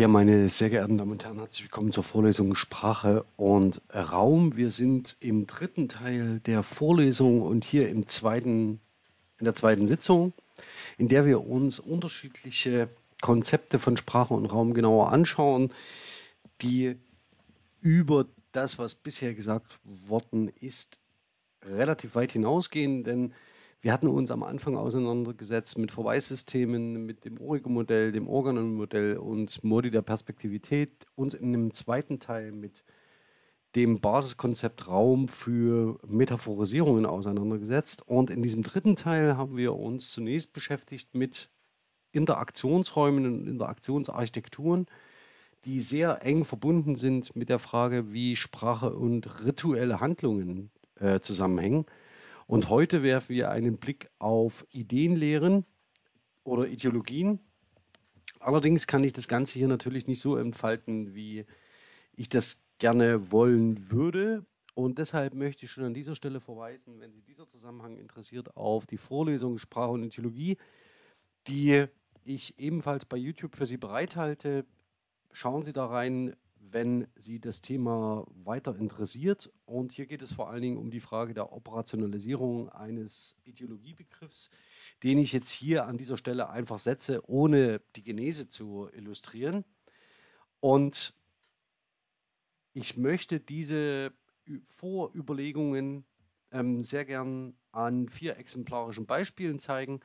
Ja, meine sehr geehrten Damen und Herren, herzlich willkommen zur Vorlesung Sprache und Raum. Wir sind im dritten Teil der Vorlesung und hier im zweiten, in der zweiten Sitzung, in der wir uns unterschiedliche Konzepte von Sprache und Raum genauer anschauen, die über das, was bisher gesagt worden ist, relativ weit hinausgehen, denn wir hatten uns am Anfang auseinandergesetzt mit Verweissystemen, mit dem Origo-Modell, dem Organon-Modell und Modi der Perspektivität, uns in einem zweiten Teil mit dem Basiskonzept Raum für Metaphorisierungen auseinandergesetzt. Und in diesem dritten Teil haben wir uns zunächst beschäftigt mit Interaktionsräumen und Interaktionsarchitekturen, die sehr eng verbunden sind mit der Frage, wie Sprache und rituelle Handlungen äh, zusammenhängen. Und heute werfen wir einen Blick auf Ideenlehren oder Ideologien. Allerdings kann ich das Ganze hier natürlich nicht so entfalten, wie ich das gerne wollen würde. Und deshalb möchte ich schon an dieser Stelle verweisen, wenn Sie dieser Zusammenhang interessiert, auf die Vorlesung Sprache und Ideologie, die ich ebenfalls bei YouTube für Sie bereithalte. Schauen Sie da rein, wenn Sie das Thema weiter interessiert. Und hier geht es vor allen Dingen um die Frage der Operationalisierung eines Ideologiebegriffs, den ich jetzt hier an dieser Stelle einfach setze, ohne die Genese zu illustrieren. Und ich möchte diese Vorüberlegungen ähm, sehr gern an vier exemplarischen Beispielen zeigen,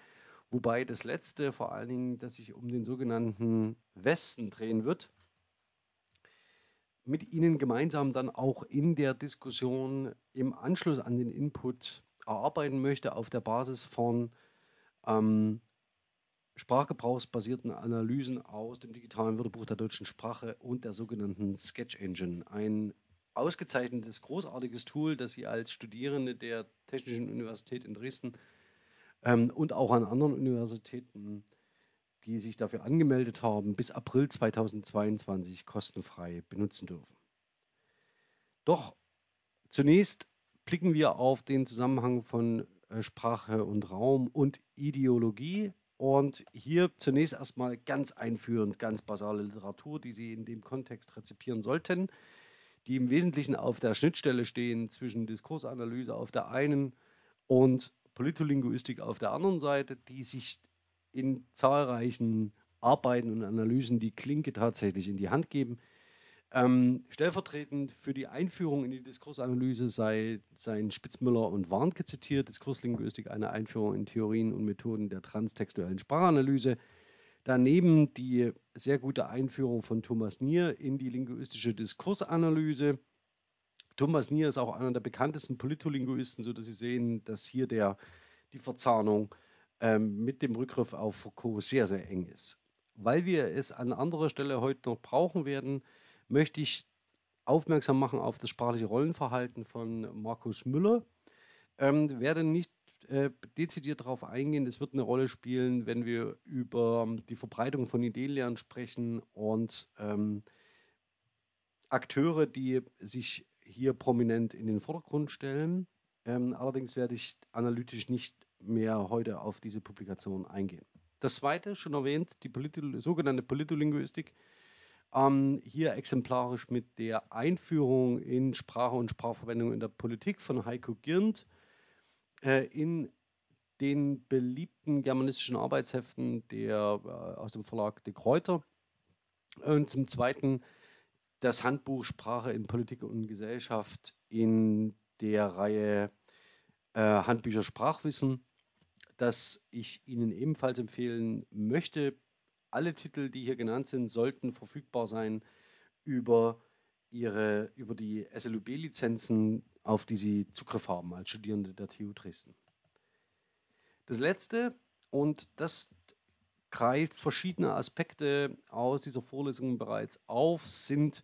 wobei das letzte vor allen Dingen, dass sich um den sogenannten Westen drehen wird mit Ihnen gemeinsam dann auch in der Diskussion im Anschluss an den Input erarbeiten möchte auf der Basis von ähm, sprachgebrauchsbasierten Analysen aus dem digitalen Wörterbuch der deutschen Sprache und der sogenannten Sketch Engine. Ein ausgezeichnetes, großartiges Tool, das Sie als Studierende der Technischen Universität in Dresden ähm, und auch an anderen Universitäten die sich dafür angemeldet haben, bis April 2022 kostenfrei benutzen dürfen. Doch zunächst blicken wir auf den Zusammenhang von äh, Sprache und Raum und Ideologie. Und hier zunächst erstmal ganz einführend, ganz basale Literatur, die Sie in dem Kontext rezipieren sollten, die im Wesentlichen auf der Schnittstelle stehen zwischen Diskursanalyse auf der einen und Politolinguistik auf der anderen Seite, die sich in zahlreichen Arbeiten und Analysen die Klinke tatsächlich in die Hand geben. Ähm, stellvertretend für die Einführung in die Diskursanalyse sei, seien Spitzmüller und Warnke zitiert, Diskurslinguistik, eine Einführung in Theorien und Methoden der transtextuellen Sprachanalyse. Daneben die sehr gute Einführung von Thomas Nier in die linguistische Diskursanalyse. Thomas Nier ist auch einer der bekanntesten Politolinguisten, sodass Sie sehen, dass hier der, die Verzahnung ähm, mit dem Rückgriff auf Foucault sehr, sehr eng ist. Weil wir es an anderer Stelle heute noch brauchen werden, möchte ich aufmerksam machen auf das sprachliche Rollenverhalten von Markus Müller. Ähm, werde nicht äh, dezidiert darauf eingehen. Es wird eine Rolle spielen, wenn wir über die Verbreitung von Ideenlernen sprechen und ähm, Akteure, die sich hier prominent in den Vordergrund stellen. Ähm, allerdings werde ich analytisch nicht mehr heute auf diese Publikation eingehen. Das zweite, schon erwähnt, die Polito sogenannte Politolinguistik, ähm, hier exemplarisch mit der Einführung in Sprache und Sprachverwendung in der Politik von Heiko Girnd äh, in den beliebten germanistischen Arbeitsheften der, äh, aus dem Verlag De Kräuter. Und zum Zweiten das Handbuch Sprache in Politik und Gesellschaft in der Reihe äh, Handbücher Sprachwissen das ich Ihnen ebenfalls empfehlen möchte. Alle Titel, die hier genannt sind, sollten verfügbar sein über, ihre, über die SLUB-Lizenzen, auf die Sie Zugriff haben als Studierende der TU Dresden. Das letzte, und das greift verschiedene Aspekte aus dieser Vorlesung bereits auf, sind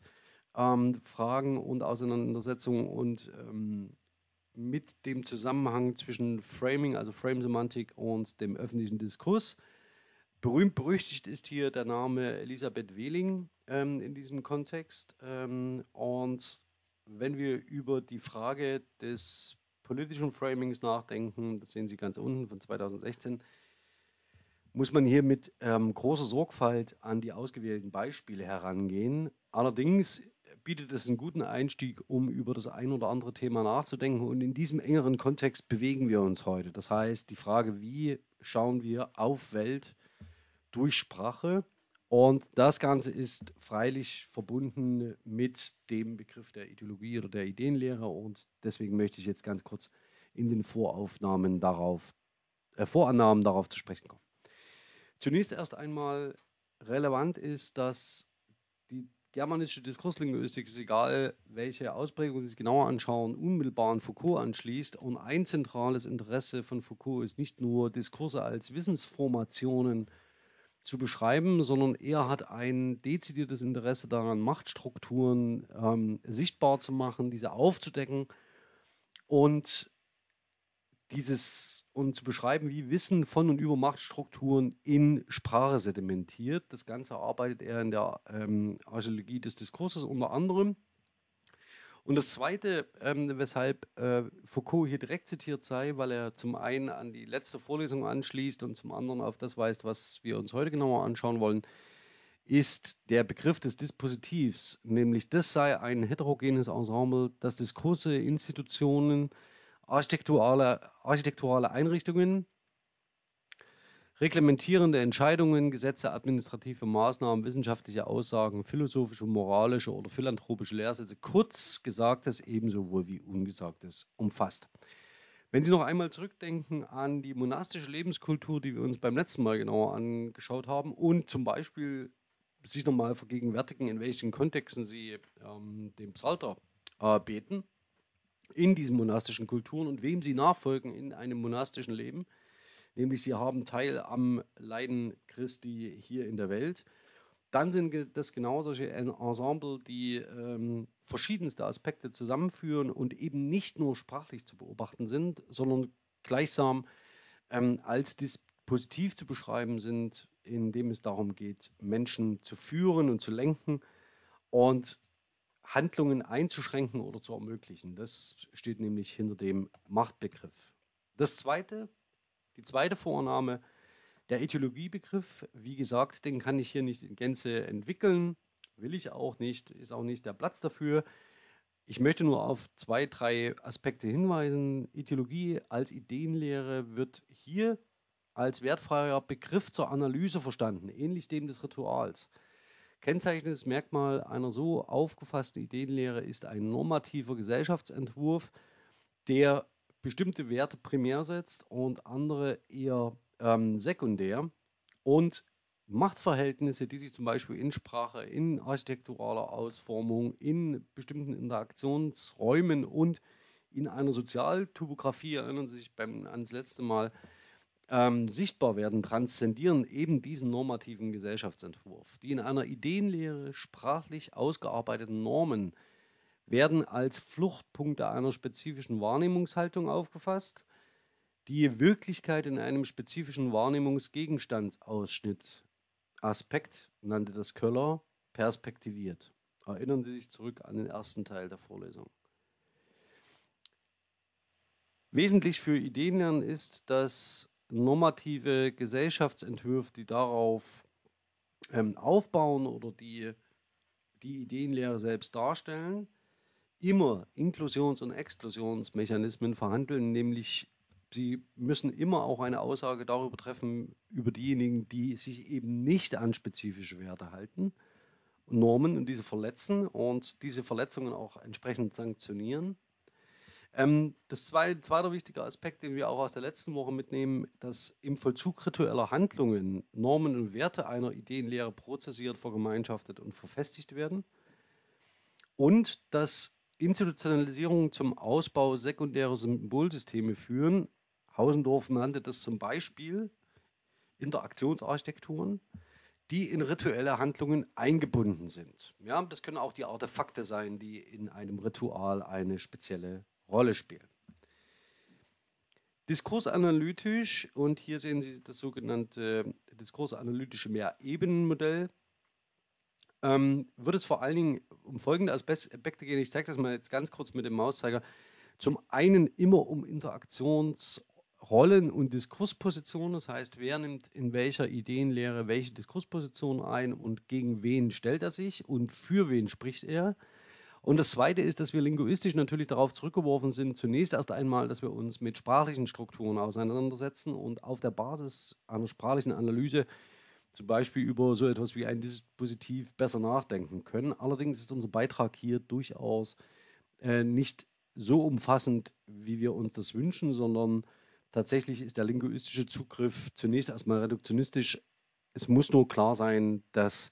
ähm, Fragen und Auseinandersetzungen und ähm, mit dem Zusammenhang zwischen Framing, also Frame-Semantik und dem öffentlichen Diskurs. Berühmt berüchtigt ist hier der Name Elisabeth Wehling ähm, in diesem Kontext. Ähm, und wenn wir über die Frage des politischen Framings nachdenken, das sehen Sie ganz unten von 2016, muss man hier mit ähm, großer Sorgfalt an die ausgewählten Beispiele herangehen. Allerdings bietet es einen guten Einstieg, um über das ein oder andere Thema nachzudenken. Und in diesem engeren Kontext bewegen wir uns heute. Das heißt, die Frage, wie schauen wir auf Welt durch Sprache? Und das Ganze ist freilich verbunden mit dem Begriff der Ideologie oder der Ideenlehre. Und deswegen möchte ich jetzt ganz kurz in den Voraufnahmen darauf, äh, Vorannahmen darauf zu sprechen kommen. Zunächst erst einmal relevant ist, dass germanische Diskurslinguistik, ist egal welche Ausprägung Sie sich genauer anschauen, unmittelbar an Foucault anschließt. Und ein zentrales Interesse von Foucault ist nicht nur Diskurse als Wissensformationen zu beschreiben, sondern er hat ein dezidiertes Interesse daran, Machtstrukturen ähm, sichtbar zu machen, diese aufzudecken und dieses und zu beschreiben, wie Wissen von und über Machtstrukturen in Sprache sedimentiert. Das Ganze arbeitet er in der ähm, Archäologie des Diskurses unter anderem. Und das Zweite, ähm, weshalb äh, Foucault hier direkt zitiert sei, weil er zum einen an die letzte Vorlesung anschließt und zum anderen auf das weist, was wir uns heute genauer anschauen wollen, ist der Begriff des Dispositivs, nämlich das sei ein heterogenes Ensemble, das Diskurse, Institutionen, architekturale, architekturale Einrichtungen, reglementierende Entscheidungen, Gesetze, administrative Maßnahmen, wissenschaftliche Aussagen, philosophische, moralische oder philanthropische Lehrsätze, kurz Gesagtes ebenso wohl wie Ungesagtes umfasst. Wenn Sie noch einmal zurückdenken an die monastische Lebenskultur, die wir uns beim letzten Mal genauer angeschaut haben und zum Beispiel sich nochmal vergegenwärtigen, in welchen Kontexten Sie ähm, dem Psalter äh, beten, in diesen monastischen Kulturen und wem sie nachfolgen in einem monastischen Leben, nämlich sie haben Teil am Leiden Christi hier in der Welt. Dann sind das genau solche Ensemble, die ähm, verschiedenste Aspekte zusammenführen und eben nicht nur sprachlich zu beobachten sind, sondern gleichsam ähm, als Dispositiv zu beschreiben sind, in dem es darum geht, Menschen zu führen und zu lenken. Und Handlungen einzuschränken oder zu ermöglichen. Das steht nämlich hinter dem Machtbegriff. Das zweite, die zweite Vorname, der Ideologiebegriff, wie gesagt, den kann ich hier nicht in Gänze entwickeln, will ich auch nicht, ist auch nicht der Platz dafür. Ich möchte nur auf zwei, drei Aspekte hinweisen. Ideologie als Ideenlehre wird hier als wertfreier Begriff zur Analyse verstanden, ähnlich dem des Rituals. Kennzeichnendes Merkmal einer so aufgefassten Ideenlehre ist ein normativer Gesellschaftsentwurf, der bestimmte Werte primär setzt und andere eher ähm, sekundär. Und Machtverhältnisse, die sich zum Beispiel in Sprache, in architekturaler Ausformung, in bestimmten Interaktionsräumen und in einer Sozialtopographie, erinnern Sie sich beim, ans letzte Mal, ähm, sichtbar werden, transzendieren eben diesen normativen Gesellschaftsentwurf. Die in einer Ideenlehre sprachlich ausgearbeiteten Normen werden als Fluchtpunkte einer spezifischen Wahrnehmungshaltung aufgefasst, die Wirklichkeit in einem spezifischen Wahrnehmungsgegenstandsausschnitt Aspekt, nannte das Köller, perspektiviert. Erinnern Sie sich zurück an den ersten Teil der Vorlesung. Wesentlich für Ideenlernen ist, dass normative Gesellschaftsentwürfe, die darauf ähm, aufbauen oder die die Ideenlehre selbst darstellen, immer Inklusions- und Exklusionsmechanismen verhandeln, nämlich sie müssen immer auch eine Aussage darüber treffen, über diejenigen, die sich eben nicht an spezifische Werte halten, Normen und diese verletzen und diese Verletzungen auch entsprechend sanktionieren. Ähm, das zweite, wichtige Aspekt, den wir auch aus der letzten Woche mitnehmen, dass im Vollzug ritueller Handlungen Normen und Werte einer Ideenlehre prozessiert, vergemeinschaftet und verfestigt werden. Und dass Institutionalisierungen zum Ausbau sekundärer Symbolsysteme führen. Hausendorf nannte das zum Beispiel Interaktionsarchitekturen, die in rituelle Handlungen eingebunden sind. Ja, das können auch die Artefakte sein, die in einem Ritual eine spezielle Rolle spielen. Diskursanalytisch, und hier sehen Sie das sogenannte diskursanalytische Mehrebenenmodell, ähm, wird es vor allen Dingen um folgende Aspekte gehen. Ich zeige das mal jetzt ganz kurz mit dem Mauszeiger. Zum einen immer um Interaktions- Rollen- und Diskurspositionen, das heißt, wer nimmt in welcher Ideenlehre welche Diskursposition ein und gegen wen stellt er sich und für wen spricht er. Und das Zweite ist, dass wir linguistisch natürlich darauf zurückgeworfen sind, zunächst erst einmal, dass wir uns mit sprachlichen Strukturen auseinandersetzen und auf der Basis einer sprachlichen Analyse zum Beispiel über so etwas wie ein Dispositiv besser nachdenken können. Allerdings ist unser Beitrag hier durchaus äh, nicht so umfassend, wie wir uns das wünschen, sondern tatsächlich ist der linguistische Zugriff zunächst erstmal reduktionistisch. Es muss nur klar sein, dass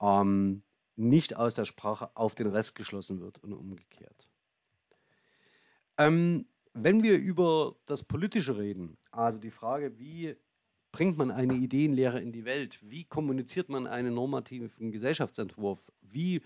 ähm, nicht aus der Sprache auf den Rest geschlossen wird und umgekehrt. Ähm, wenn wir über das Politische reden, also die Frage, wie bringt man eine Ideenlehre in die Welt, wie kommuniziert man einen normativen Gesellschaftsentwurf, wie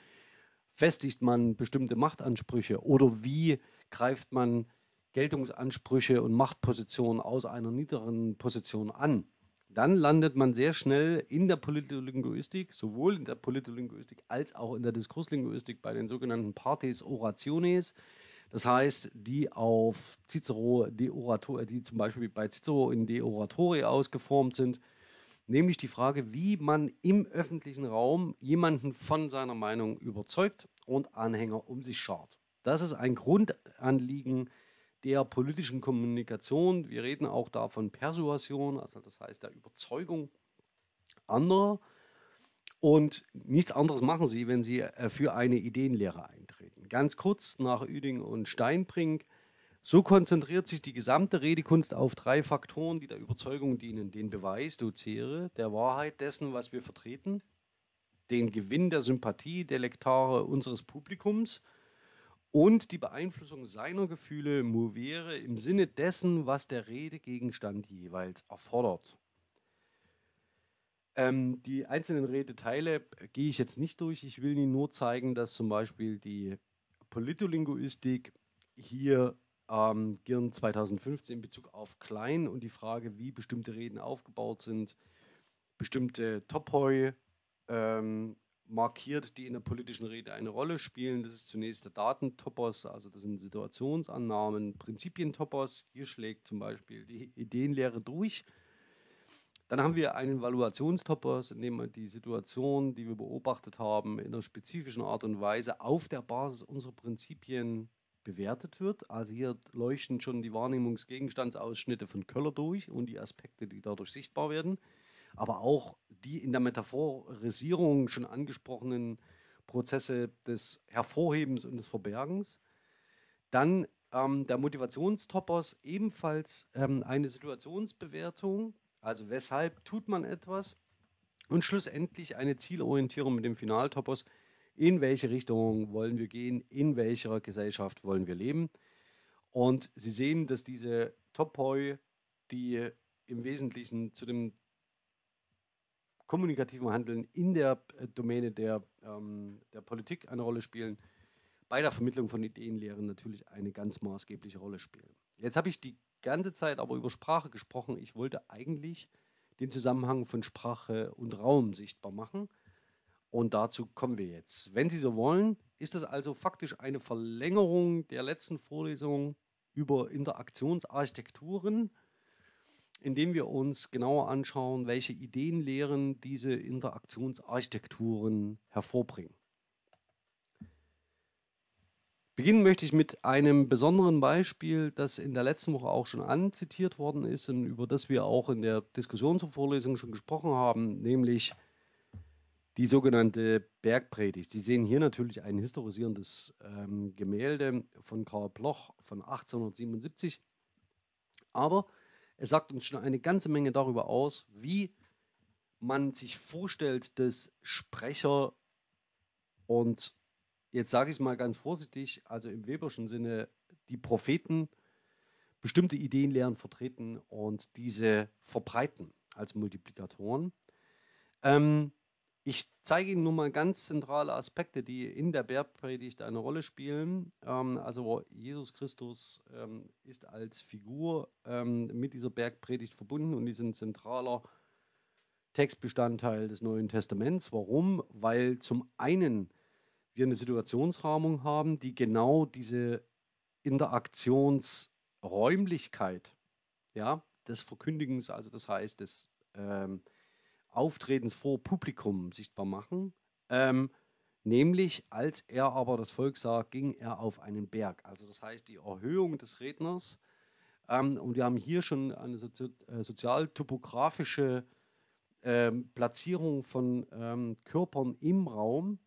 festigt man bestimmte Machtansprüche? Oder wie greift man Geltungsansprüche und Machtpositionen aus einer niederen Position an, dann landet man sehr schnell in der Politlinguistik, sowohl in der Politlinguistik als auch in der Diskurslinguistik bei den sogenannten Partes Orationes. Das heißt, die auf Cicero, de Orator, die zum Beispiel bei Cicero in De Oratore ausgeformt sind, nämlich die Frage, wie man im öffentlichen Raum jemanden von seiner Meinung überzeugt und Anhänger um sich schart. Das ist ein Grundanliegen der politischen Kommunikation. Wir reden auch da von Persuasion, also das heißt der Überzeugung anderer. Und nichts anderes machen sie, wenn sie äh, für eine Ideenlehre eintreten. Ganz kurz nach Üding und Steinbrink so konzentriert sich die gesamte Redekunst auf drei Faktoren, die der Überzeugung dienen. Den Beweis, docere, der Wahrheit dessen, was wir vertreten, den Gewinn der Sympathie der Lektare unseres Publikums und die Beeinflussung seiner Gefühle movere im Sinne dessen, was der Redegegenstand jeweils erfordert. Ähm, die einzelnen Redeteile gehe ich jetzt nicht durch. Ich will Ihnen nur zeigen, dass zum Beispiel die Politolinguistik hier ähm, Girn 2015 in Bezug auf Klein und die Frage, wie bestimmte Reden aufgebaut sind, bestimmte Topoi ähm, markiert, die in der politischen Rede eine Rolle spielen. Das ist zunächst der Datentopos, also das sind Situationsannahmen, Prinzipientopos. Hier schlägt zum Beispiel die Ideenlehre durch. Dann haben wir einen Valuationstopos, in dem wir die Situation, die wir beobachtet haben, in einer spezifischen Art und Weise auf der Basis unserer Prinzipien bewertet wird. Also hier leuchten schon die Wahrnehmungsgegenstandsausschnitte von Köller durch und die Aspekte, die dadurch sichtbar werden, aber auch die in der Metaphorisierung schon angesprochenen Prozesse des Hervorhebens und des Verbergens. Dann ähm, der Motivationstopos ebenfalls ähm, eine Situationsbewertung, also weshalb tut man etwas und schlussendlich eine Zielorientierung mit dem Finaltopos, in welche Richtung wollen wir gehen, in welcher Gesellschaft wollen wir leben. Und Sie sehen, dass diese Topoi, die im Wesentlichen zu dem kommunikativen Handeln in der äh, Domäne der, ähm, der Politik eine Rolle spielen, bei der Vermittlung von Ideenlehren natürlich eine ganz maßgebliche Rolle spielen. Jetzt habe ich die ganze Zeit aber über Sprache gesprochen. Ich wollte eigentlich den Zusammenhang von Sprache und Raum sichtbar machen. Und dazu kommen wir jetzt. Wenn Sie so wollen, ist es also faktisch eine Verlängerung der letzten Vorlesung über Interaktionsarchitekturen, indem wir uns genauer anschauen, welche Ideenlehren diese Interaktionsarchitekturen hervorbringen. Beginnen möchte ich mit einem besonderen Beispiel, das in der letzten Woche auch schon anzitiert worden ist und über das wir auch in der Diskussion zur Vorlesung schon gesprochen haben, nämlich die sogenannte Bergpredigt. Sie sehen hier natürlich ein historisierendes ähm, Gemälde von Karl Bloch von 1877. Aber es sagt uns schon eine ganze Menge darüber aus, wie man sich vorstellt, dass Sprecher und jetzt sage ich es mal ganz vorsichtig, also im Weberschen Sinne, die Propheten bestimmte Ideenlehren vertreten und diese verbreiten als Multiplikatoren. Ähm, ich zeige Ihnen nur mal ganz zentrale Aspekte, die in der Bergpredigt eine Rolle spielen. Ähm, also Jesus Christus ähm, ist als Figur ähm, mit dieser Bergpredigt verbunden und ist ein zentraler Textbestandteil des Neuen Testaments. Warum? Weil zum einen wir eine Situationsrahmung haben, die genau diese Interaktionsräumlichkeit ja, des Verkündigens, also das heißt des ähm, Auftretens vor Publikum sichtbar machen. Ähm, nämlich, als er aber das Volk sah, ging er auf einen Berg. Also das heißt, die Erhöhung des Redners. Ähm, und wir haben hier schon eine sozi äh, sozialtopografische ähm, Platzierung von ähm, Körpern im Raum.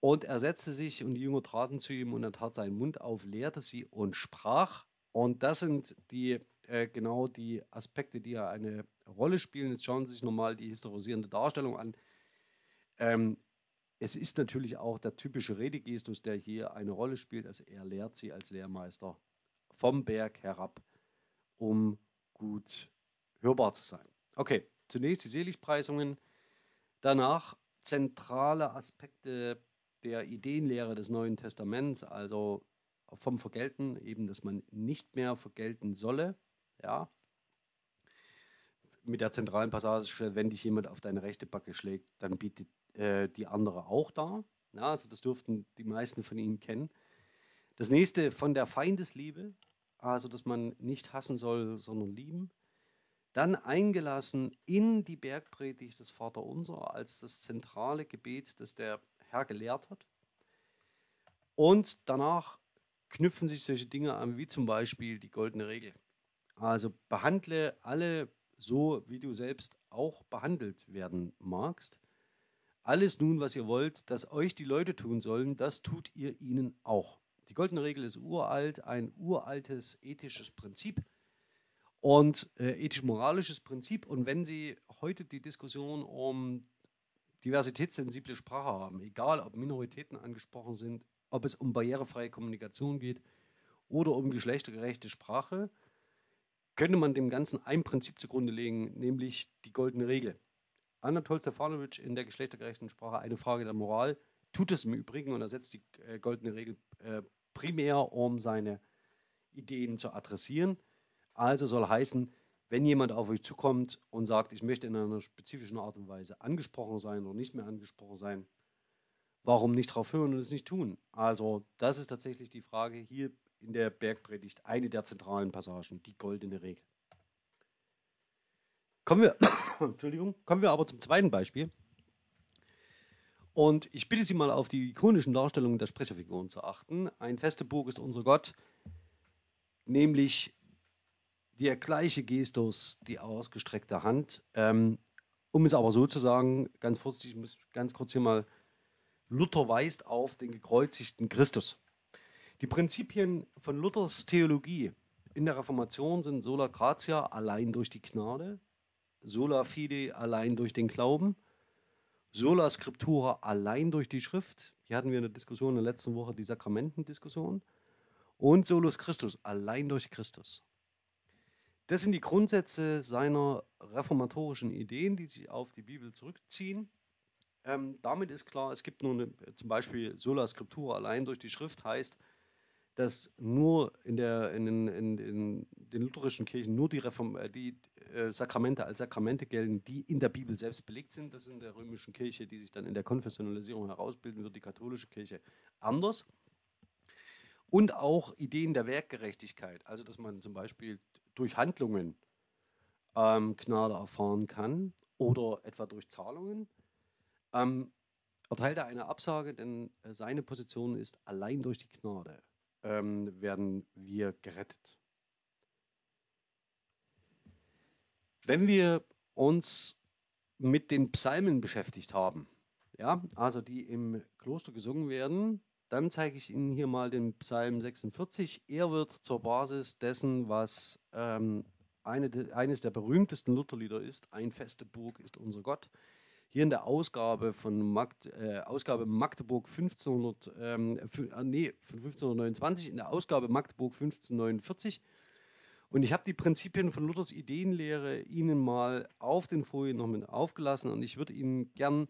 Und er setzte sich und die Jünger traten zu ihm und er tat seinen Mund auf, lehrte sie und sprach. Und das sind die äh, genau die Aspekte, die ja eine Rolle spielen. Jetzt schauen Sie sich nochmal die historisierende Darstellung an. Ähm, es ist natürlich auch der typische Redegestus, der hier eine Rolle spielt. Also er lehrt sie als Lehrmeister vom Berg herab, um gut hörbar zu sein. Okay, zunächst die Seligpreisungen, danach zentrale Aspekte der Ideenlehre des Neuen Testaments, also vom Vergelten, eben, dass man nicht mehr vergelten solle. Ja. Mit der zentralen Passage, wenn dich jemand auf deine rechte Backe schlägt, dann bietet äh, die andere auch da. Ja, also das dürften die meisten von Ihnen kennen. Das nächste von der Feindesliebe, also dass man nicht hassen soll, sondern lieben. Dann eingelassen in die Bergpredigt des Vaterunser als das zentrale Gebet, das der Herr gelehrt hat. Und danach knüpfen sich solche Dinge an, wie zum Beispiel die goldene Regel. Also behandle alle so, wie du selbst auch behandelt werden magst. Alles nun, was ihr wollt, dass euch die Leute tun sollen, das tut ihr ihnen auch. Die goldene Regel ist uralt, ein uraltes ethisches Prinzip und äh, ethisch-moralisches Prinzip. Und wenn Sie heute die Diskussion um diversitätssensible Sprache haben, egal ob Minoritäten angesprochen sind, ob es um barrierefreie Kommunikation geht oder um geschlechtergerechte Sprache, könnte man dem Ganzen ein Prinzip zugrunde legen, nämlich die goldene Regel. Anatol Stefanovic in der geschlechtergerechten Sprache eine Frage der Moral tut es im Übrigen und er setzt die äh, goldene Regel äh, primär, um seine Ideen zu adressieren. Also soll heißen, wenn jemand auf euch zukommt und sagt, ich möchte in einer spezifischen Art und Weise angesprochen sein oder nicht mehr angesprochen sein, warum nicht drauf hören und es nicht tun? Also, das ist tatsächlich die Frage hier in der Bergpredigt, eine der zentralen Passagen, die goldene Regel. Kommen wir, Entschuldigung, kommen wir aber zum zweiten Beispiel. Und ich bitte Sie mal auf die ikonischen Darstellungen der Sprecherfiguren zu achten. Ein feste Burg ist unser Gott, nämlich der gleiche Gestus, die ausgestreckte Hand. Ähm, um es aber so zu sagen, ganz vorsichtig, ich muss ganz kurz hier mal Luther weist auf den gekreuzigten Christus. Die Prinzipien von Luthers Theologie in der Reformation sind sola gratia allein durch die Gnade, sola fide allein durch den Glauben, sola scriptura allein durch die Schrift. Hier hatten wir in der Diskussion in der letzten Woche die Sakramentendiskussion und solus Christus allein durch Christus. Das sind die Grundsätze seiner reformatorischen Ideen, die sich auf die Bibel zurückziehen ähm, damit ist klar, es gibt nur eine, zum Beispiel Sola Scriptura allein durch die Schrift heißt, dass nur in, der, in, den, in, in den lutherischen Kirchen nur die, Reform, äh, die äh, Sakramente als Sakramente gelten, die in der Bibel selbst belegt sind. Das ist in der römischen Kirche, die sich dann in der Konfessionalisierung herausbilden wird, die katholische Kirche anders. Und auch Ideen der Werkgerechtigkeit, also dass man zum Beispiel durch Handlungen ähm, Gnade erfahren kann oder etwa durch Zahlungen ähm, erteilt er eine Absage, denn äh, seine Position ist, allein durch die Gnade ähm, werden wir gerettet. Wenn wir uns mit den Psalmen beschäftigt haben, ja, also die im Kloster gesungen werden, dann zeige ich Ihnen hier mal den Psalm 46. Er wird zur Basis dessen, was ähm, eine, eines der berühmtesten Lutherlieder ist. Ein feste Burg ist unser Gott hier in der Ausgabe von Magd, äh, Ausgabe Magdeburg 1500, ähm, äh, nee, von 1529, in der Ausgabe Magdeburg 1549. Und ich habe die Prinzipien von Luthers Ideenlehre Ihnen mal auf den Folien noch aufgelassen und ich würde Ihnen gern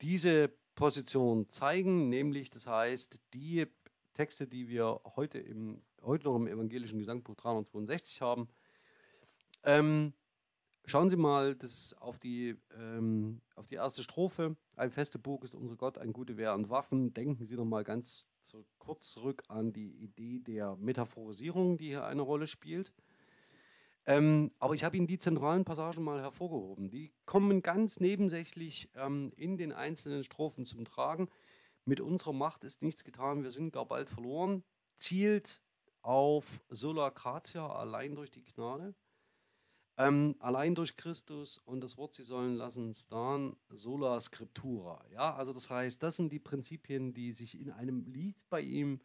diese Position zeigen, nämlich das heißt, die Texte, die wir heute, im, heute noch im evangelischen Gesangbuch 362 haben, ähm, Schauen Sie mal das auf, die, ähm, auf die erste Strophe. Ein feste Burg ist unser Gott, ein gute Wehr und Waffen. Denken Sie noch mal ganz zu, kurz zurück an die Idee der Metaphorisierung, die hier eine Rolle spielt. Ähm, aber ich habe Ihnen die zentralen Passagen mal hervorgehoben. Die kommen ganz nebensächlich ähm, in den einzelnen Strophen zum Tragen. Mit unserer Macht ist nichts getan, wir sind gar bald verloren. Zielt auf sola gratia, allein durch die Gnade. Ähm, allein durch Christus und das Wort, Sie sollen lassen, stan sola scriptura. Ja, also das heißt, das sind die Prinzipien, die sich in einem Lied bei ihm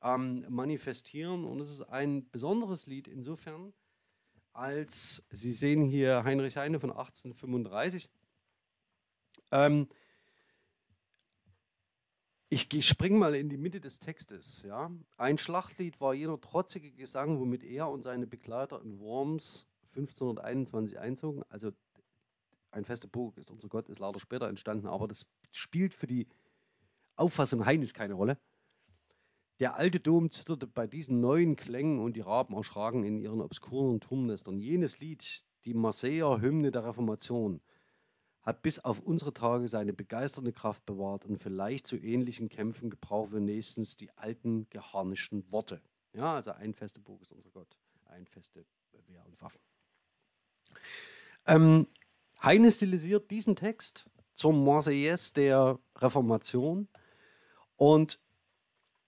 ähm, manifestieren. Und es ist ein besonderes Lied insofern, als Sie sehen hier Heinrich Heine von 1835. Ähm, ich, ich springe mal in die Mitte des Textes. Ja? Ein Schlachtlied war jener trotzige Gesang, womit er und seine Begleiter in Worms 1521 einzogen. Also ein fester Burg ist unser Gott, ist leider später entstanden, aber das spielt für die Auffassung Heines keine Rolle. Der alte Dom zitterte bei diesen neuen Klängen und die Raben erschraken in ihren obskuren Turmnestern. Jenes Lied, die Marseiller Hymne der Reformation, hat bis auf unsere Tage seine begeisternde Kraft bewahrt und vielleicht zu ähnlichen Kämpfen gebrauchen wir nächstens die alten geharnischten Worte. Ja, also ein feste Burg ist unser Gott, ein feste Wehr und Waffen. Ähm, Heine stilisiert diesen Text zur Marseillaise der Reformation und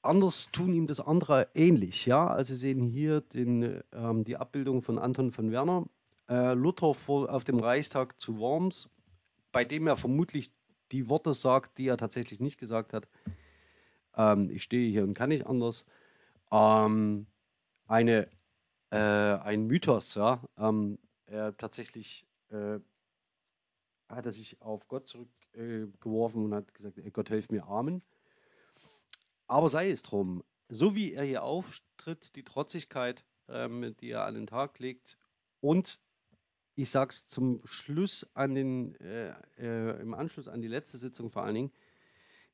anders tun ihm das andere ähnlich. Ja, also Sie sehen hier den, ähm, die Abbildung von Anton von Werner, äh, Luther vor, auf dem Reichstag zu Worms, bei dem er vermutlich die Worte sagt, die er tatsächlich nicht gesagt hat. Ähm, ich stehe hier und kann nicht anders. Ähm, eine, äh, ein Mythos, ja. Er tatsächlich äh, hat er sich auf Gott zurückgeworfen äh, und hat gesagt, Gott hilft mir, Amen. Aber sei es drum, so wie er hier auftritt, die Trotzigkeit, ähm, die er an den Tag legt und ich sage es zum Schluss an den, äh, äh, im Anschluss an die letzte Sitzung vor allen Dingen,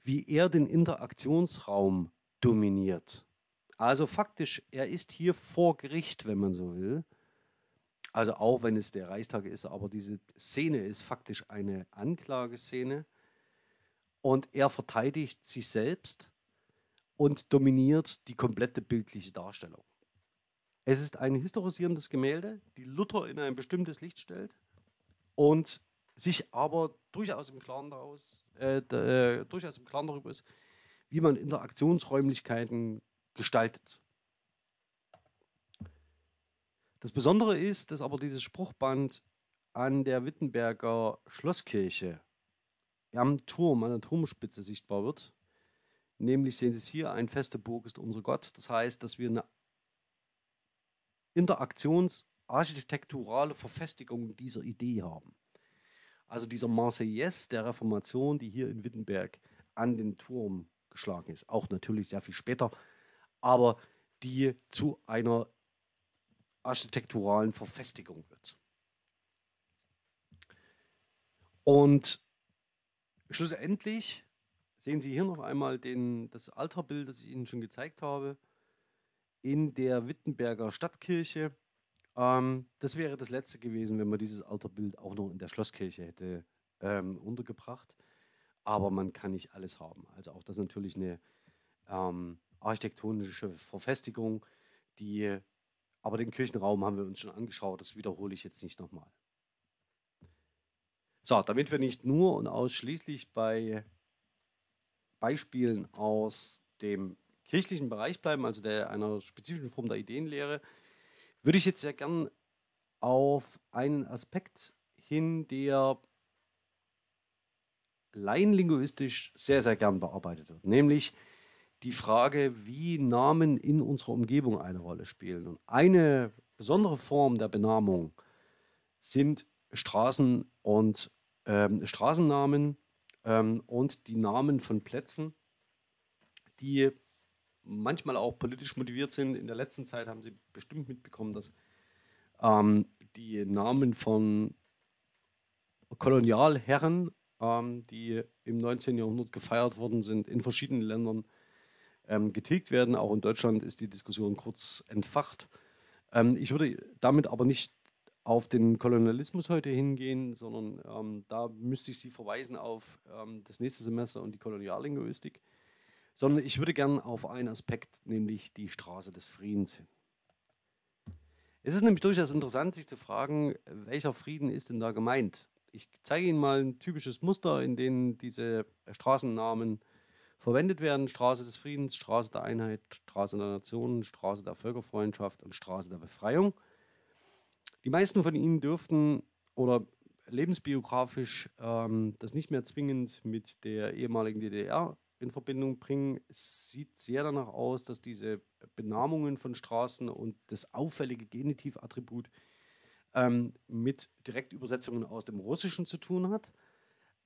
wie er den Interaktionsraum dominiert. Also faktisch, er ist hier vor Gericht, wenn man so will. Also auch wenn es der Reichstag ist, aber diese Szene ist faktisch eine Anklageszene. Und er verteidigt sich selbst und dominiert die komplette bildliche Darstellung. Es ist ein historisierendes Gemälde, die Luther in ein bestimmtes Licht stellt und sich aber durchaus im Klaren, daraus, äh, äh, durchaus im Klaren darüber ist, wie man Interaktionsräumlichkeiten gestaltet. Das Besondere ist, dass aber dieses Spruchband an der Wittenberger Schlosskirche am Turm, an der Turmspitze sichtbar wird Nämlich sehen Sie es hier, ein feste Burg ist unser Gott. Das heißt, dass wir eine interaktionsarchitekturale Verfestigung dieser Idee haben. Also dieser Marseillaise der Reformation, die hier in Wittenberg an den Turm geschlagen ist. Auch natürlich sehr viel später, aber die zu einer architekturalen Verfestigung wird. Und schlussendlich sehen Sie hier noch einmal den, das Altarbild, das ich Ihnen schon gezeigt habe, in der Wittenberger Stadtkirche. Ähm, das wäre das letzte gewesen, wenn man dieses Altarbild auch noch in der Schlosskirche hätte ähm, untergebracht. Aber man kann nicht alles haben. Also auch das natürlich eine ähm, architektonische Verfestigung, die, aber den Kirchenraum haben wir uns schon angeschaut, das wiederhole ich jetzt nicht nochmal. So, damit wir nicht nur und ausschließlich bei Beispielen aus dem kirchlichen Bereich bleiben, also der einer spezifischen Form der Ideenlehre, würde ich jetzt sehr gern auf einen Aspekt hin, der laienlinguistisch sehr, sehr gern bearbeitet wird, nämlich die Frage, wie Namen in unserer Umgebung eine Rolle spielen. Und eine besondere Form der Benamung sind Straßen und ähm, Straßennamen, ähm, und die Namen von Plätzen, die manchmal auch politisch motiviert sind. In der letzten Zeit haben Sie bestimmt mitbekommen, dass ähm, die Namen von Kolonialherren, ähm, die im 19. Jahrhundert gefeiert worden sind, in verschiedenen Ländern ähm, getilgt werden. Auch in Deutschland ist die Diskussion kurz entfacht. Ähm, ich würde damit aber nicht auf den Kolonialismus heute hingehen, sondern ähm, da müsste ich Sie verweisen auf ähm, das nächste Semester und die Koloniallinguistik, sondern ich würde gerne auf einen Aspekt, nämlich die Straße des Friedens hin. Es ist nämlich durchaus interessant, sich zu fragen, welcher Frieden ist denn da gemeint? Ich zeige Ihnen mal ein typisches Muster, in dem diese Straßennamen verwendet werden. Straße des Friedens, Straße der Einheit, Straße der Nationen, Straße der Völkerfreundschaft und Straße der Befreiung. Die meisten von Ihnen dürften oder lebensbiografisch ähm, das nicht mehr zwingend mit der ehemaligen DDR in Verbindung bringen. Es sieht sehr danach aus, dass diese Benamungen von Straßen und das auffällige Genitivattribut ähm, mit Direktübersetzungen aus dem Russischen zu tun hat.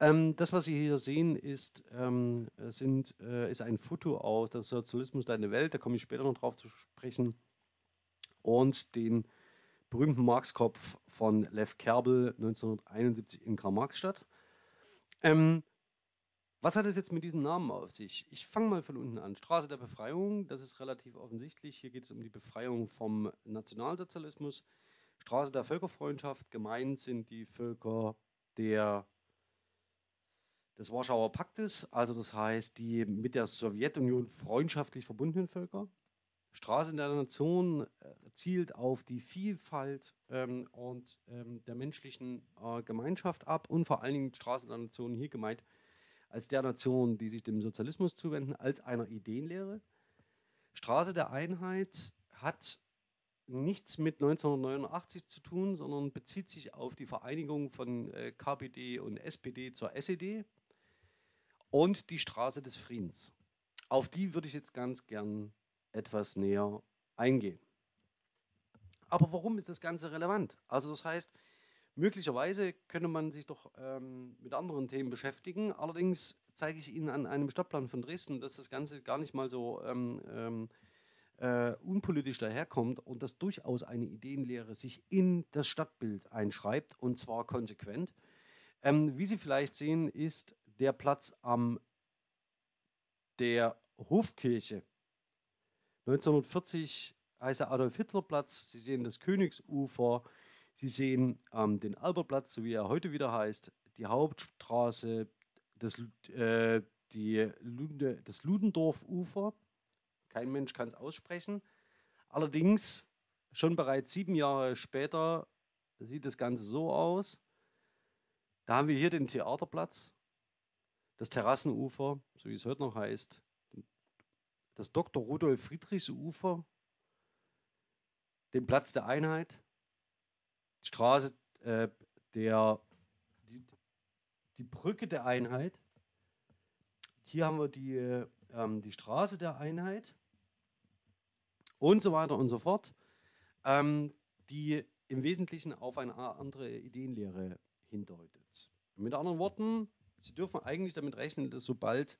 Ähm, das, was Sie hier sehen, ist, ähm, sind, äh, ist ein Foto aus der Sozialismus Deine Welt, da komme ich später noch drauf zu sprechen, und den berühmten Marxkopf von Lev Kerbel 1971 in Karl-Marx-Stadt. Ähm, was hat es jetzt mit diesem Namen auf sich? Ich fange mal von unten an. Straße der Befreiung, das ist relativ offensichtlich. Hier geht es um die Befreiung vom Nationalsozialismus. Straße der Völkerfreundschaft, gemeint sind die Völker der, des Warschauer Paktes, also das heißt die mit der Sowjetunion freundschaftlich verbundenen Völker. Straße der Nation äh, zielt auf die Vielfalt ähm, und ähm, der menschlichen äh, Gemeinschaft ab und vor allen Dingen Straße der Nation hier gemeint als der Nation, die sich dem Sozialismus zuwenden, als einer Ideenlehre. Straße der Einheit hat nichts mit 1989 zu tun, sondern bezieht sich auf die Vereinigung von äh, KPD und SPD zur SED und die Straße des Friedens. Auf die würde ich jetzt ganz gern etwas näher eingehen. Aber warum ist das Ganze relevant? Also das heißt, Möglicherweise könnte man sich doch ähm, mit anderen Themen beschäftigen. Allerdings zeige ich Ihnen an einem Stadtplan von Dresden, dass das Ganze gar nicht mal so ähm, ähm, äh, unpolitisch daherkommt und dass durchaus eine Ideenlehre sich in das Stadtbild einschreibt und zwar konsequent. Ähm, wie Sie vielleicht sehen, ist der Platz am der Hofkirche 1940 heißt der Adolf Hitler Platz. Sie sehen das Königsufer. Sie sehen ähm, den Albertplatz, so wie er heute wieder heißt, die Hauptstraße, das, äh, die Lunde, das Ludendorff-Ufer. Kein Mensch kann es aussprechen. Allerdings, schon bereits sieben Jahre später sieht das Ganze so aus. Da haben wir hier den Theaterplatz, das Terrassenufer, so wie es heute noch heißt, das Dr. Rudolf Friedrichs Ufer, den Platz der Einheit, Straße äh, der, die, die Brücke der Einheit. Hier haben wir die, ähm, die Straße der Einheit und so weiter und so fort, ähm, die im Wesentlichen auf eine andere Ideenlehre hindeutet. Mit anderen Worten, Sie dürfen eigentlich damit rechnen, dass sobald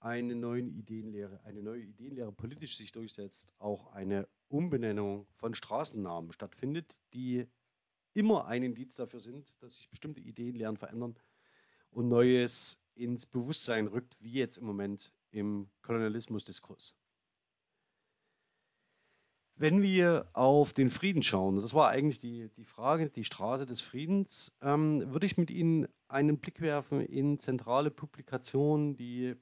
eine neue Ideenlehre, eine neue Ideenlehre politisch sich durchsetzt, auch eine Umbenennung von Straßennamen stattfindet, die immer ein Indiz dafür sind, dass sich bestimmte Ideenlehren verändern und Neues ins Bewusstsein rückt, wie jetzt im Moment im Kolonialismusdiskurs. Wenn wir auf den Frieden schauen, das war eigentlich die, die Frage, die Straße des Friedens, ähm, würde ich mit Ihnen einen Blick werfen in zentrale Publikationen, die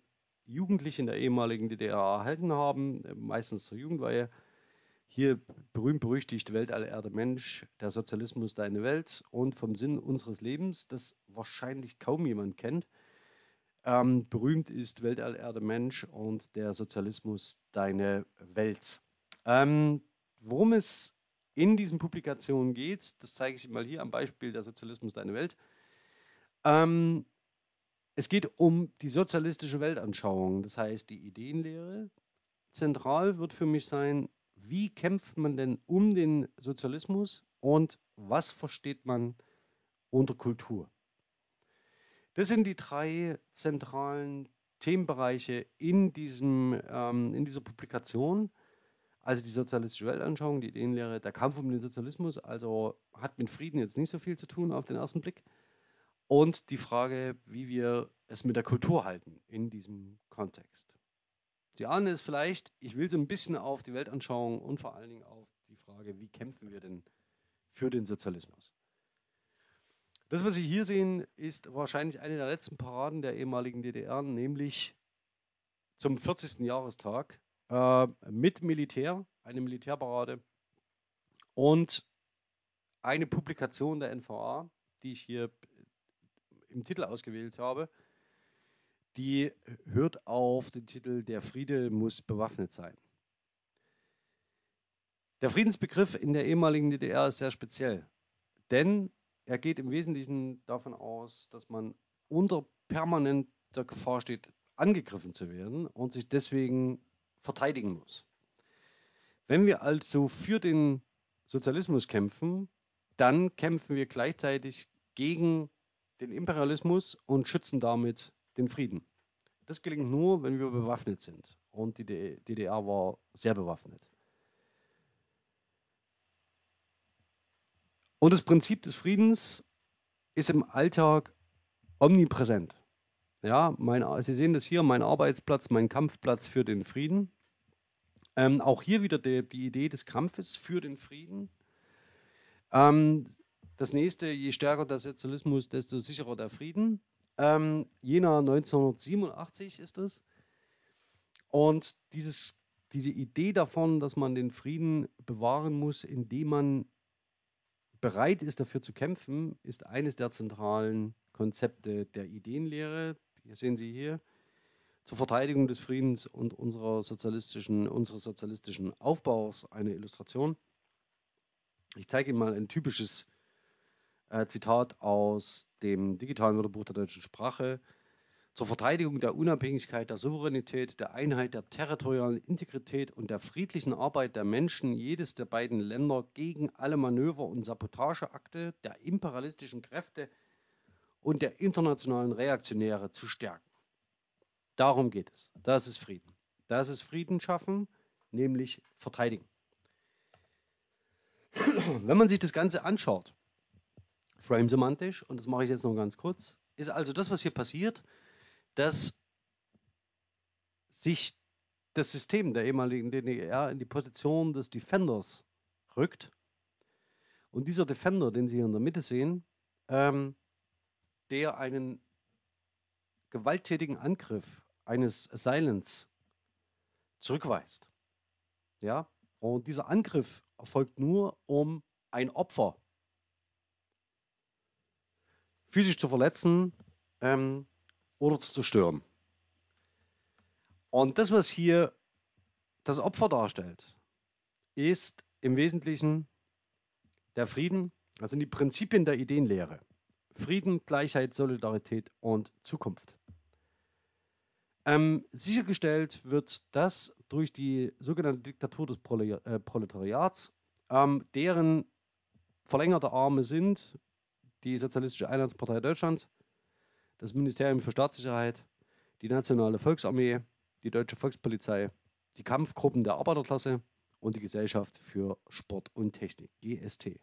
Jugendliche in der ehemaligen DDR erhalten haben, meistens zur Jugendweihe. Hier berühmt-berüchtigt Weltallerde Mensch, der Sozialismus deine Welt und vom Sinn unseres Lebens, das wahrscheinlich kaum jemand kennt. Ähm, berühmt ist Weltallerde Mensch und der Sozialismus deine Welt. Ähm, worum es in diesen Publikationen geht, das zeige ich mal hier am Beispiel der Sozialismus deine Welt. Ähm, es geht um die sozialistische Weltanschauung, das heißt die Ideenlehre. Zentral wird für mich sein, wie kämpft man denn um den Sozialismus und was versteht man unter Kultur? Das sind die drei zentralen Themenbereiche in, diesem, ähm, in dieser Publikation. Also die sozialistische Weltanschauung, die Ideenlehre, der Kampf um den Sozialismus, also hat mit Frieden jetzt nicht so viel zu tun auf den ersten Blick. Und die Frage, wie wir es mit der Kultur halten in diesem Kontext. Die ahnen es vielleicht, ich will so ein bisschen auf die Weltanschauung und vor allen Dingen auf die Frage, wie kämpfen wir denn für den Sozialismus. Das, was Sie hier sehen, ist wahrscheinlich eine der letzten Paraden der ehemaligen DDR, nämlich zum 40. Jahrestag äh, mit Militär, eine Militärparade. Und eine Publikation der NVA, die ich hier im Titel ausgewählt habe, die hört auf den Titel Der Friede muss bewaffnet sein. Der Friedensbegriff in der ehemaligen DDR ist sehr speziell, denn er geht im Wesentlichen davon aus, dass man unter permanenter Gefahr steht, angegriffen zu werden und sich deswegen verteidigen muss. Wenn wir also für den Sozialismus kämpfen, dann kämpfen wir gleichzeitig gegen den Imperialismus und schützen damit den Frieden. Das gelingt nur, wenn wir bewaffnet sind. Und die DDR war sehr bewaffnet. Und das Prinzip des Friedens ist im Alltag omnipräsent. Ja, mein, Sie sehen das hier, mein Arbeitsplatz, mein Kampfplatz für den Frieden. Ähm, auch hier wieder die, die, Idee des Kampfes für den Frieden. Ähm, das nächste, je stärker der Sozialismus, desto sicherer der Frieden. Ähm, Jena 1987 ist es. Und dieses, diese Idee davon, dass man den Frieden bewahren muss, indem man bereit ist, dafür zu kämpfen, ist eines der zentralen Konzepte der Ideenlehre. Hier sehen Sie hier zur Verteidigung des Friedens und unserer sozialistischen, unseres sozialistischen Aufbaus eine Illustration. Ich zeige Ihnen mal ein typisches äh, Zitat aus dem digitalen Wörterbuch der deutschen Sprache. Zur Verteidigung der Unabhängigkeit, der Souveränität, der Einheit, der territorialen Integrität und der friedlichen Arbeit der Menschen jedes der beiden Länder gegen alle Manöver und Sabotageakte der imperialistischen Kräfte und der internationalen Reaktionäre zu stärken. Darum geht es. Das ist Frieden. Das ist Frieden schaffen, nämlich verteidigen. Wenn man sich das Ganze anschaut, frame-semantisch, und das mache ich jetzt noch ganz kurz, ist also das, was hier passiert, dass sich das System der ehemaligen DDR in die Position des Defenders rückt. Und dieser Defender, den Sie hier in der Mitte sehen, ähm, der einen gewalttätigen Angriff eines Assailants zurückweist. Ja, und dieser Angriff erfolgt nur, um ein Opfer physisch zu verletzen ähm, oder zu zerstören. Und das, was hier das Opfer darstellt, ist im Wesentlichen der Frieden, das sind die Prinzipien der Ideenlehre. Frieden, Gleichheit, Solidarität und Zukunft. Ähm, sichergestellt wird das durch die sogenannte Diktatur des äh, Proletariats, ähm, deren verlängerte Arme sind die Sozialistische Einheitspartei Deutschlands, das Ministerium für Staatssicherheit, die Nationale Volksarmee, die Deutsche Volkspolizei, die Kampfgruppen der Arbeiterklasse und die Gesellschaft für Sport und Technik, GST.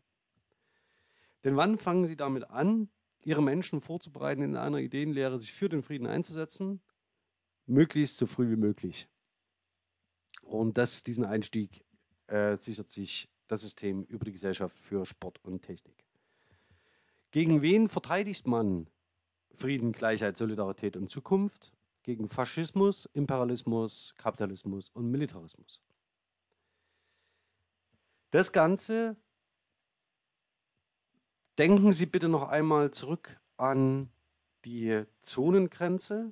Denn wann fangen Sie damit an, Ihre Menschen vorzubereiten, in einer Ideenlehre sich für den Frieden einzusetzen? Möglichst so früh wie möglich. Und das, diesen Einstieg äh, sichert sich das System über die Gesellschaft für Sport und Technik. Gegen wen verteidigt man Frieden, Gleichheit, Solidarität und Zukunft? Gegen Faschismus, Imperialismus, Kapitalismus und Militarismus. Das Ganze denken Sie bitte noch einmal zurück an die Zonengrenze.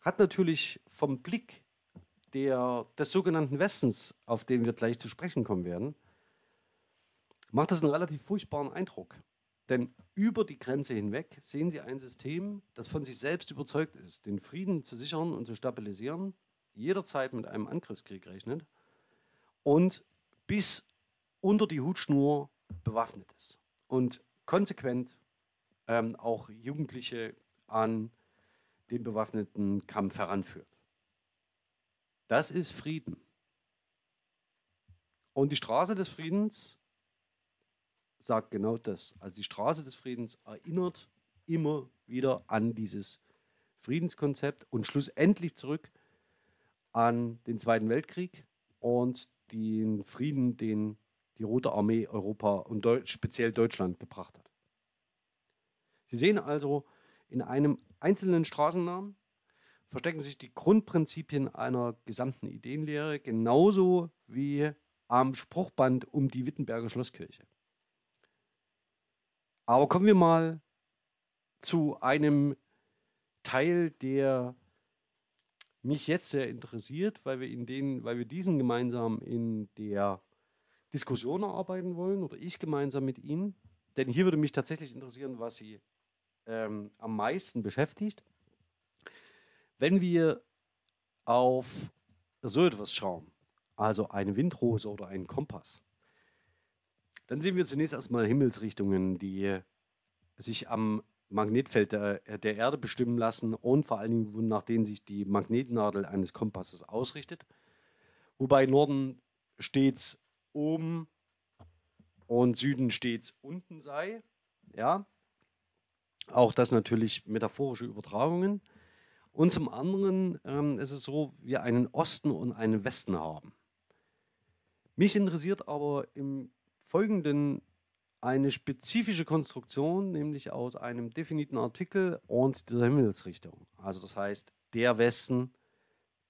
Hat natürlich vom Blick der, des sogenannten Westens, auf den wir gleich zu sprechen kommen werden, macht das einen relativ furchtbaren Eindruck. Denn über die Grenze hinweg sehen Sie ein System, das von sich selbst überzeugt ist, den Frieden zu sichern und zu stabilisieren, jederzeit mit einem Angriffskrieg rechnet und bis unter die Hutschnur bewaffnet ist und konsequent ähm, auch Jugendliche an den bewaffneten Kampf heranführt. Das ist Frieden. Und die Straße des Friedens sagt genau das. Also die Straße des Friedens erinnert immer wieder an dieses Friedenskonzept und schlussendlich zurück an den Zweiten Weltkrieg und den Frieden, den die Rote Armee Europa und Deu speziell Deutschland gebracht hat. Sie sehen also, in einem einzelnen Straßennamen verstecken sich die Grundprinzipien einer gesamten Ideenlehre, genauso wie am Spruchband um die Wittenberger Schlosskirche. Aber kommen wir mal zu einem Teil, der mich jetzt sehr interessiert, weil wir, in den, weil wir diesen gemeinsam in der Diskussion erarbeiten wollen oder ich gemeinsam mit Ihnen. Denn hier würde mich tatsächlich interessieren, was Sie ähm, am meisten beschäftigt. Wenn wir auf so etwas schauen, also eine Windrose oder einen Kompass, dann sehen wir zunächst erstmal Himmelsrichtungen, die sich am Magnetfeld der, der, Erde bestimmen lassen und vor allen Dingen, nach denen sich die Magnetnadel eines Kompasses ausrichtet. Wobei Norden stets oben und Süden stets unten sei. Ja, auch das natürlich metaphorische Übertragungen. Und zum anderen ähm, ist es so, wir einen Osten und einen Westen haben. Mich interessiert aber im Folgenden eine spezifische Konstruktion, nämlich aus einem definiten Artikel und dieser Himmelsrichtung. Also das heißt, der Westen,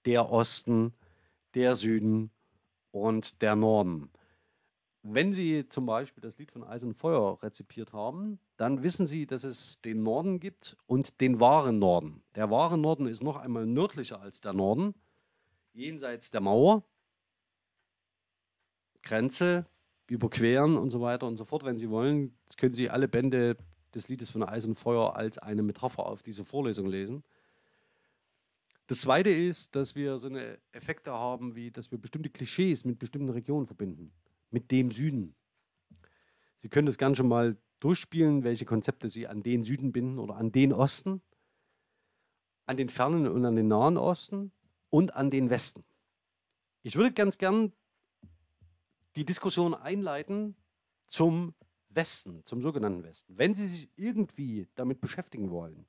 der Osten, der Süden und der Norden. Wenn Sie zum Beispiel das Lied von Eis und Feuer rezipiert haben, dann wissen Sie, dass es den Norden gibt und den wahren Norden. Der wahre Norden ist noch einmal nördlicher als der Norden, jenseits der Mauer, Grenze, überqueren und so weiter und so fort. Wenn Sie wollen, können Sie alle Bände des Liedes von Eis und Feuer als eine Metapher auf diese Vorlesung lesen. Das Zweite ist, dass wir so eine Effekte haben, wie dass wir bestimmte Klischees mit bestimmten Regionen verbinden mit dem Süden. Sie können das gerne schon mal durchspielen, welche Konzepte Sie an den Süden binden oder an den Osten, an den fernen und an den nahen Osten und an den Westen. Ich würde ganz gern die Diskussion einleiten zum Westen, zum sogenannten Westen. Wenn Sie sich irgendwie damit beschäftigen wollen,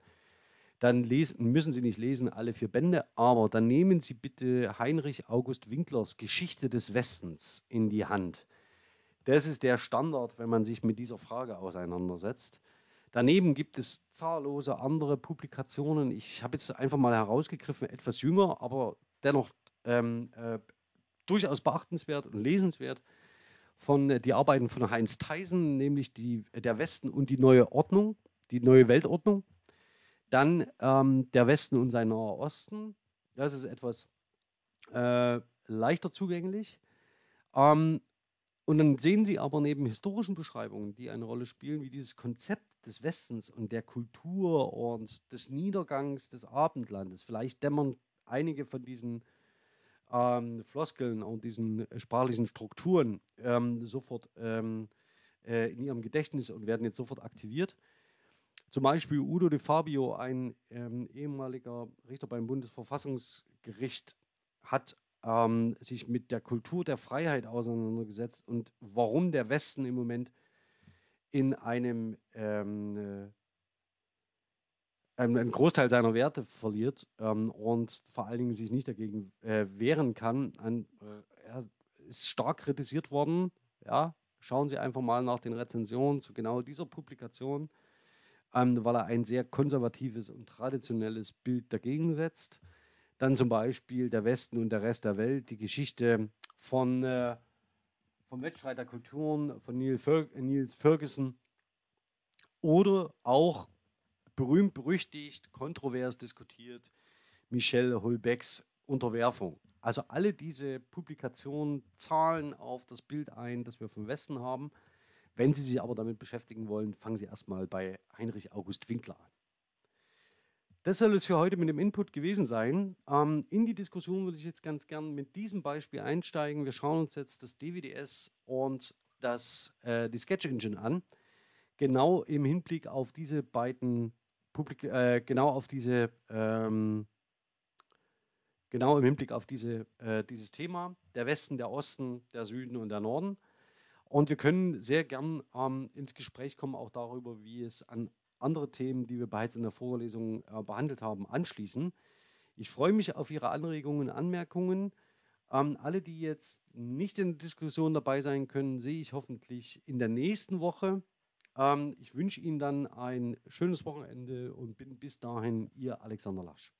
dann lesen, müssen Sie nicht lesen alle vier Bände, aber dann nehmen Sie bitte Heinrich August Winklers Geschichte des Westens in die Hand. Das ist der Standard, wenn man sich mit dieser Frage auseinandersetzt. Daneben gibt es zahllose andere Publikationen. Ich habe jetzt einfach mal herausgegriffen, etwas jünger, aber dennoch ähm, äh, durchaus beachtenswert und lesenswert von äh, die Arbeiten von Heinz Theisen, nämlich die, der Westen und die neue Ordnung, die neue Weltordnung. Dann ähm, der Westen und sein naher Osten. Das ist etwas äh, leichter zugänglich. Ähm, und dann sehen Sie aber neben historischen Beschreibungen, die eine Rolle spielen, wie dieses Konzept des Westens und der Kultur und des Niedergangs des Abendlandes, vielleicht dämmern einige von diesen ähm, Floskeln und diesen sprachlichen Strukturen ähm, sofort ähm, äh, in Ihrem Gedächtnis und werden jetzt sofort aktiviert. Zum Beispiel Udo de Fabio, ein ähm, ehemaliger Richter beim Bundesverfassungsgericht, hat ähm, sich mit der Kultur der Freiheit auseinandergesetzt und warum der Westen im Moment in einem ähm, äh, einen Großteil seiner Werte verliert ähm, und vor allen Dingen sich nicht dagegen äh, wehren kann. Ein, äh, er ist stark kritisiert worden. Ja, schauen Sie einfach mal nach den Rezensionen zu genau dieser Publikation ähm, weil er ein sehr konservatives und traditionelles Bild dagegen setzt. Dann zum Beispiel der Westen und der Rest der Welt, die Geschichte von, äh, vom Wettstreit der Kulturen von Neil Fer Niels Ferguson oder auch berühmt, berüchtigt, kontrovers diskutiert Michel Holbecks Unterwerfung. Also alle diese Publikationen zahlen auf das Bild ein, das wir vom Westen haben. Wenn Sie sich aber damit beschäftigen wollen, fangen Sie erstmal bei Heinrich August Winkler an. Das soll es für heute mit dem Input gewesen sein. Ähm, in die Diskussion würde ich jetzt ganz gern mit diesem Beispiel einsteigen. Wir schauen uns jetzt das DVDS und das, äh, die Sketch Engine an. Genau im Hinblick auf diese beiden Publik äh, genau auf diese ähm, genau im Hinblick auf diese, äh, dieses Thema, der Westen, der Osten, der Süden und der Norden. Und wir können sehr gern ähm, ins Gespräch kommen, auch darüber, wie es an andere Themen, die wir bereits in der Vorlesung äh, behandelt haben, anschließen. Ich freue mich auf Ihre Anregungen und Anmerkungen. Ähm, alle, die jetzt nicht in der Diskussion dabei sein können, sehe ich hoffentlich in der nächsten Woche. Ähm, ich wünsche Ihnen dann ein schönes Wochenende und bin bis dahin Ihr Alexander Lasch.